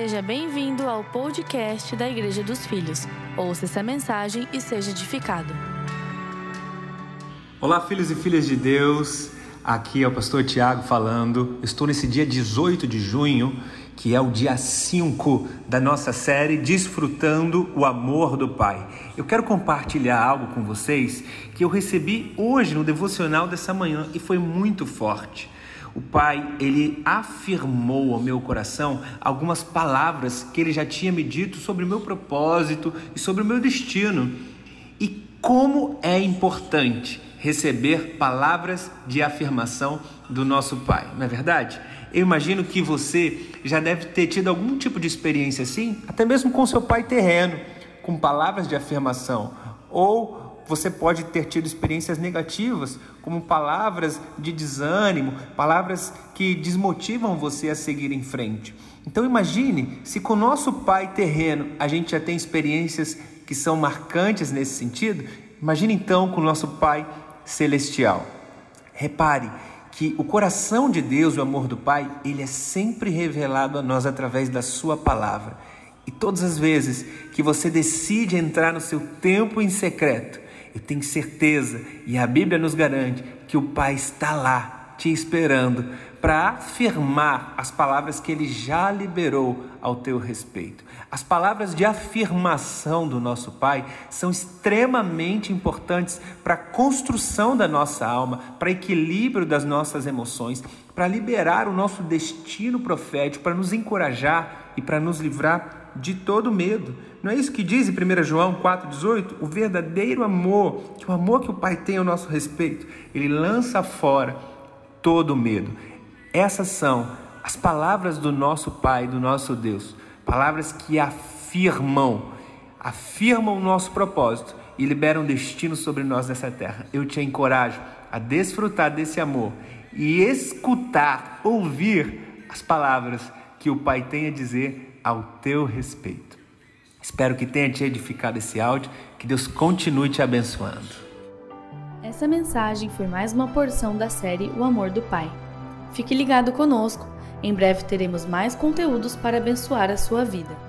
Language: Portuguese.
Seja bem-vindo ao podcast da Igreja dos Filhos. Ouça essa mensagem e seja edificado. Olá, filhos e filhas de Deus. Aqui é o pastor Tiago falando. Estou nesse dia 18 de junho, que é o dia 5 da nossa série Desfrutando o Amor do Pai. Eu quero compartilhar algo com vocês que eu recebi hoje no devocional dessa manhã e foi muito forte. O Pai, ele afirmou ao meu coração algumas palavras que ele já tinha me dito sobre o meu propósito e sobre o meu destino. E como é importante receber palavras de afirmação do nosso Pai, não é verdade? Eu imagino que você já deve ter tido algum tipo de experiência assim, até mesmo com seu pai terreno, com palavras de afirmação, ou você pode ter tido experiências negativas, como palavras de desânimo, palavras que desmotivam você a seguir em frente. Então imagine se com o nosso pai terreno a gente já tem experiências que são marcantes nesse sentido, imagine então com o nosso pai celestial. Repare que o coração de Deus, o amor do Pai, ele é sempre revelado a nós através da sua palavra. E todas as vezes que você decide entrar no seu tempo em secreto, eu tenho certeza, e a Bíblia nos garante, que o Pai está lá te esperando para afirmar as palavras que ele já liberou ao teu respeito. As palavras de afirmação do nosso Pai são extremamente importantes para a construção da nossa alma, para equilíbrio das nossas emoções, para liberar o nosso destino profético, para nos encorajar e para nos livrar de todo medo. Não é isso que diz em 1 João 4,18? O verdadeiro amor, que o amor que o Pai tem ao nosso respeito, ele lança fora todo medo. Essas são as palavras do nosso Pai, do nosso Deus, palavras que afirmam, afirmam o nosso propósito e liberam destino sobre nós nessa terra. Eu te encorajo a desfrutar desse amor e escutar, ouvir as palavras que o Pai tem a dizer ao teu respeito. Espero que tenha te edificado esse áudio, que Deus continue te abençoando. Essa mensagem foi mais uma porção da série O Amor do Pai. Fique ligado conosco, em breve teremos mais conteúdos para abençoar a sua vida.